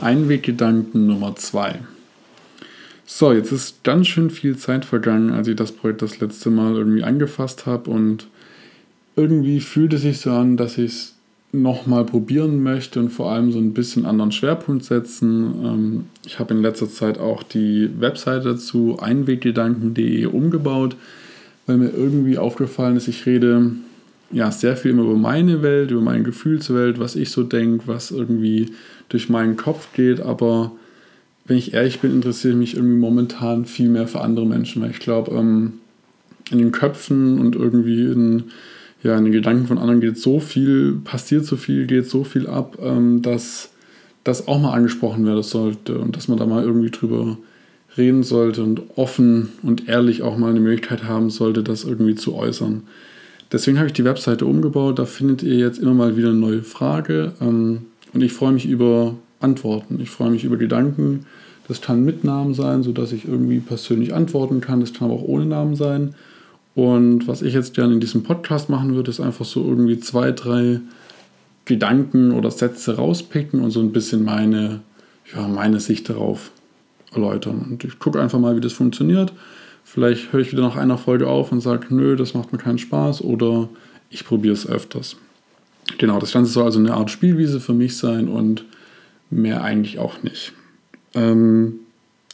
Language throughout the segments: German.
Einweggedanken Nummer 2. So, jetzt ist ganz schön viel Zeit vergangen, als ich das Projekt das letzte Mal irgendwie angefasst habe und irgendwie fühlt es sich so an, dass ich es nochmal probieren möchte und vor allem so ein bisschen anderen Schwerpunkt setzen. Ähm, ich habe in letzter Zeit auch die Webseite zu einweggedanken.de umgebaut, weil mir irgendwie aufgefallen ist, ich rede ja sehr viel immer über meine Welt, über meine Gefühlswelt, was ich so denke, was irgendwie durch meinen Kopf geht, aber wenn ich ehrlich bin, interessiere ich mich irgendwie momentan viel mehr für andere Menschen, weil ich glaube, ähm, in den Köpfen und irgendwie in, ja, in den Gedanken von anderen geht so viel, passiert so viel, geht so viel ab, ähm, dass das auch mal angesprochen werden sollte und dass man da mal irgendwie drüber reden sollte und offen und ehrlich auch mal eine Möglichkeit haben sollte, das irgendwie zu äußern. Deswegen habe ich die Webseite umgebaut. Da findet ihr jetzt immer mal wieder eine neue Frage. Ähm, und ich freue mich über Antworten. Ich freue mich über Gedanken. Das kann mit Namen sein, sodass ich irgendwie persönlich antworten kann. Das kann aber auch ohne Namen sein. Und was ich jetzt gerne in diesem Podcast machen würde, ist einfach so irgendwie zwei, drei Gedanken oder Sätze rauspicken und so ein bisschen meine, ja, meine Sicht darauf erläutern. Und ich gucke einfach mal, wie das funktioniert. Vielleicht höre ich wieder nach einer Folge auf und sage, nö, das macht mir keinen Spaß oder ich probiere es öfters. Genau, das Ganze soll also eine Art Spielwiese für mich sein und mehr eigentlich auch nicht. Ähm,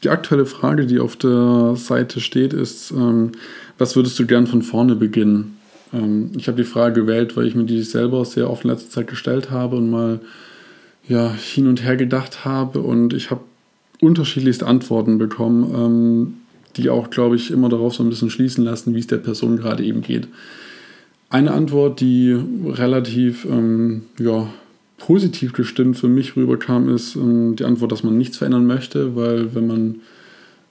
die aktuelle Frage, die auf der Seite steht, ist, ähm, was würdest du gern von vorne beginnen? Ähm, ich habe die Frage gewählt, weil ich mir die selber sehr oft in letzter Zeit gestellt habe und mal ja, hin und her gedacht habe und ich habe unterschiedlichste Antworten bekommen, ähm, die auch, glaube ich, immer darauf so ein bisschen schließen lassen, wie es der Person gerade eben geht. Eine Antwort, die relativ ähm, ja, positiv gestimmt für mich rüberkam, ist ähm, die Antwort, dass man nichts verändern möchte, weil wenn man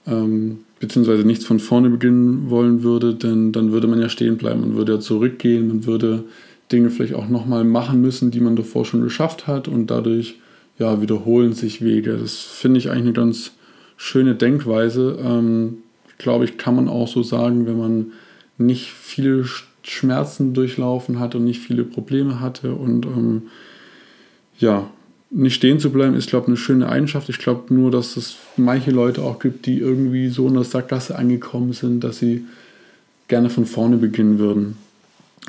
ähm, beziehungsweise nichts von vorne beginnen wollen würde, denn dann würde man ja stehen bleiben, man würde ja zurückgehen, man würde Dinge vielleicht auch nochmal machen müssen, die man davor schon geschafft hat und dadurch ja, wiederholen sich Wege. Das finde ich eigentlich eine ganz schöne Denkweise. Ähm, Glaube ich, kann man auch so sagen, wenn man nicht viele Schmerzen durchlaufen hat und nicht viele Probleme hatte und ähm, ja, nicht stehen zu bleiben, ist, glaube ich, eine schöne Eigenschaft. Ich glaube nur, dass es manche Leute auch gibt, die irgendwie so in der Sackgasse angekommen sind, dass sie gerne von vorne beginnen würden.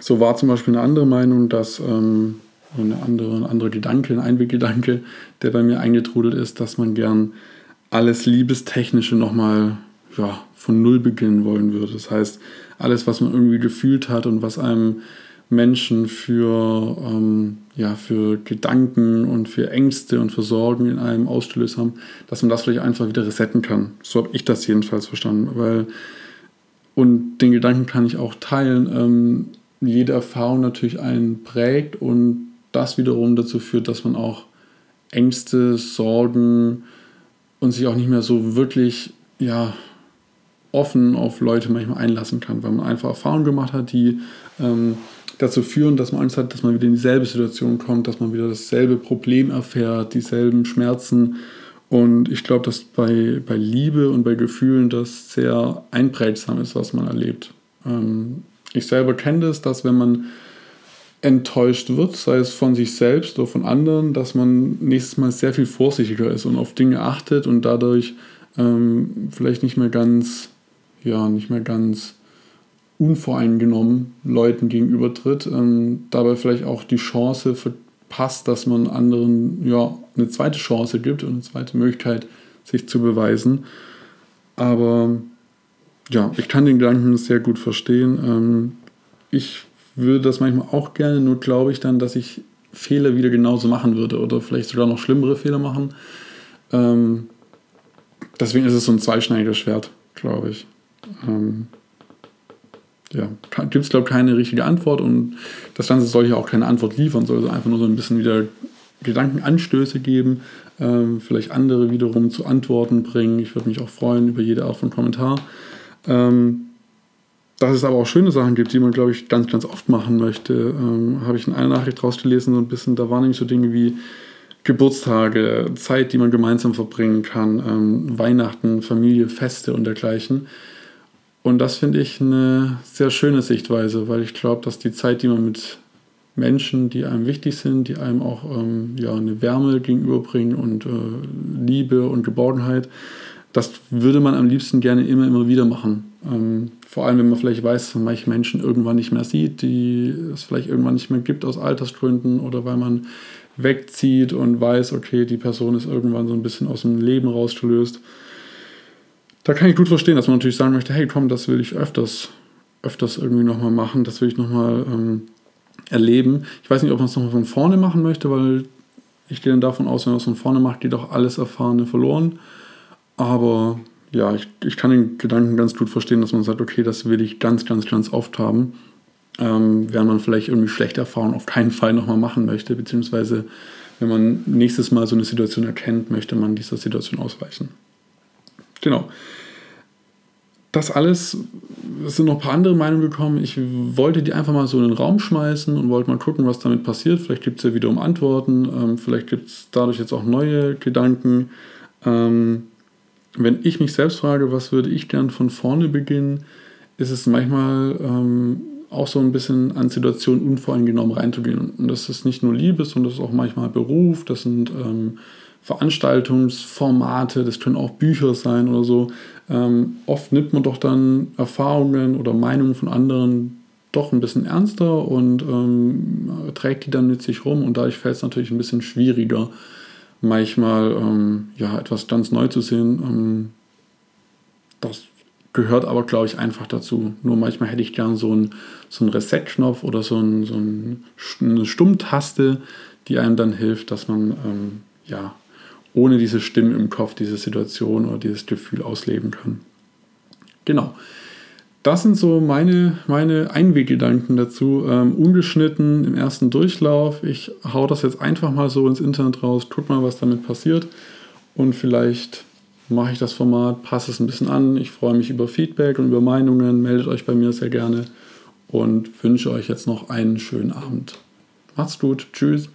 So war zum Beispiel eine andere Meinung, dass ähm, eine andere, ein anderer Gedanke, ein Einweggedanke, der bei mir eingetrudelt ist, dass man gern alles Liebestechnische nochmal ja, von Null beginnen wollen würde. Das heißt, alles, was man irgendwie gefühlt hat und was einem Menschen für, ähm, ja, für Gedanken und für Ängste und für Sorgen in einem ausgelöst haben, dass man das vielleicht einfach wieder resetten kann. So habe ich das jedenfalls verstanden. Weil, und den Gedanken kann ich auch teilen, ähm, jede Erfahrung natürlich einen prägt und das wiederum dazu führt, dass man auch Ängste, Sorgen und sich auch nicht mehr so wirklich ja, offen auf Leute manchmal einlassen kann, weil man einfach Erfahrungen gemacht hat, die ähm, dazu führen, dass man Angst hat, dass man wieder in dieselbe Situation kommt, dass man wieder dasselbe Problem erfährt, dieselben Schmerzen. Und ich glaube, dass bei, bei Liebe und bei Gefühlen das sehr einprägsam ist, was man erlebt. Ähm, ich selber kenne das, dass wenn man enttäuscht wird, sei es von sich selbst oder von anderen, dass man nächstes Mal sehr viel vorsichtiger ist und auf Dinge achtet und dadurch ähm, vielleicht nicht mehr ganz, ja, nicht mehr ganz unvoreingenommen Leuten gegenübertritt, ähm, dabei vielleicht auch die Chance verpasst, dass man anderen ja eine zweite Chance gibt und eine zweite Möglichkeit, sich zu beweisen. Aber ja, ich kann den Gedanken sehr gut verstehen. Ähm, ich würde das manchmal auch gerne, nur glaube ich dann, dass ich Fehler wieder genauso machen würde oder vielleicht sogar noch schlimmere Fehler machen. Ähm, deswegen ist es so ein zweischneidiges Schwert, glaube ich. Ähm, ja, gibt es, glaube ich, keine richtige Antwort und das Ganze soll ja auch keine Antwort liefern, soll also einfach nur so ein bisschen wieder Gedankenanstöße geben, ähm, vielleicht andere wiederum zu Antworten bringen. Ich würde mich auch freuen über jede Art von Kommentar. Ähm, dass es aber auch schöne Sachen gibt, die man, glaube ich, ganz, ganz oft machen möchte, ähm, habe ich in einer Nachricht rausgelesen, so ein bisschen, da waren nämlich so Dinge wie Geburtstage, Zeit, die man gemeinsam verbringen kann, ähm, Weihnachten, Familie, Feste und dergleichen. Und das finde ich eine sehr schöne Sichtweise, weil ich glaube, dass die Zeit, die man mit Menschen, die einem wichtig sind, die einem auch ähm, ja, eine Wärme gegenüberbringen und äh, Liebe und Geborgenheit. Das würde man am liebsten gerne immer, immer wieder machen. Ähm, vor allem, wenn man vielleicht weiß, dass man manche Menschen irgendwann nicht mehr sieht, die es vielleicht irgendwann nicht mehr gibt aus Altersgründen oder weil man wegzieht und weiß, okay, die Person ist irgendwann so ein bisschen aus dem Leben rausgelöst. Da kann ich gut verstehen, dass man natürlich sagen möchte, hey komm, das will ich öfters, öfters irgendwie nochmal machen, das will ich nochmal ähm, erleben. Ich weiß nicht, ob man es nochmal von vorne machen möchte, weil ich gehe dann davon aus, wenn man es von vorne macht, geht doch alles Erfahrene verloren. Aber ja, ich, ich kann den Gedanken ganz gut verstehen, dass man sagt, okay, das will ich ganz, ganz, ganz oft haben ähm, während man vielleicht irgendwie schlechte Erfahrungen auf keinen Fall nochmal machen möchte, beziehungsweise wenn man nächstes Mal so eine Situation erkennt, möchte man dieser Situation ausweichen. Genau. Das alles, es sind noch ein paar andere Meinungen gekommen. Ich wollte die einfach mal so in den Raum schmeißen und wollte mal gucken, was damit passiert. Vielleicht gibt es ja wiederum Antworten, ähm, vielleicht gibt es dadurch jetzt auch neue Gedanken. Ähm, wenn ich mich selbst frage, was würde ich gern von vorne beginnen, ist es manchmal ähm, auch so ein bisschen an Situationen unvoreingenommen reinzugehen. Und das ist nicht nur Liebe, sondern das ist auch manchmal Beruf, das sind ähm, Veranstaltungsformate, das können auch Bücher sein oder so. Ähm, oft nimmt man doch dann Erfahrungen oder Meinungen von anderen doch ein bisschen ernster und ähm, trägt die dann mit sich rum und dadurch fällt es natürlich ein bisschen schwieriger, manchmal ähm, ja, etwas ganz neu zu sehen. Ähm, das gehört aber, glaube ich, einfach dazu. Nur manchmal hätte ich gern so einen, so einen Reset-Knopf oder so, ein, so ein, eine Stummtaste, die einem dann hilft, dass man ähm, ja ohne diese Stimme im Kopf diese Situation oder dieses Gefühl ausleben kann. Genau. Das sind so meine, meine Einweggedanken dazu. Ähm, ungeschnitten im ersten Durchlauf. Ich hau das jetzt einfach mal so ins Internet raus, guck mal, was damit passiert. Und vielleicht mache ich das Format, passe es ein bisschen an. Ich freue mich über Feedback und über Meinungen. Meldet euch bei mir sehr gerne und wünsche euch jetzt noch einen schönen Abend. Macht's gut. Tschüss.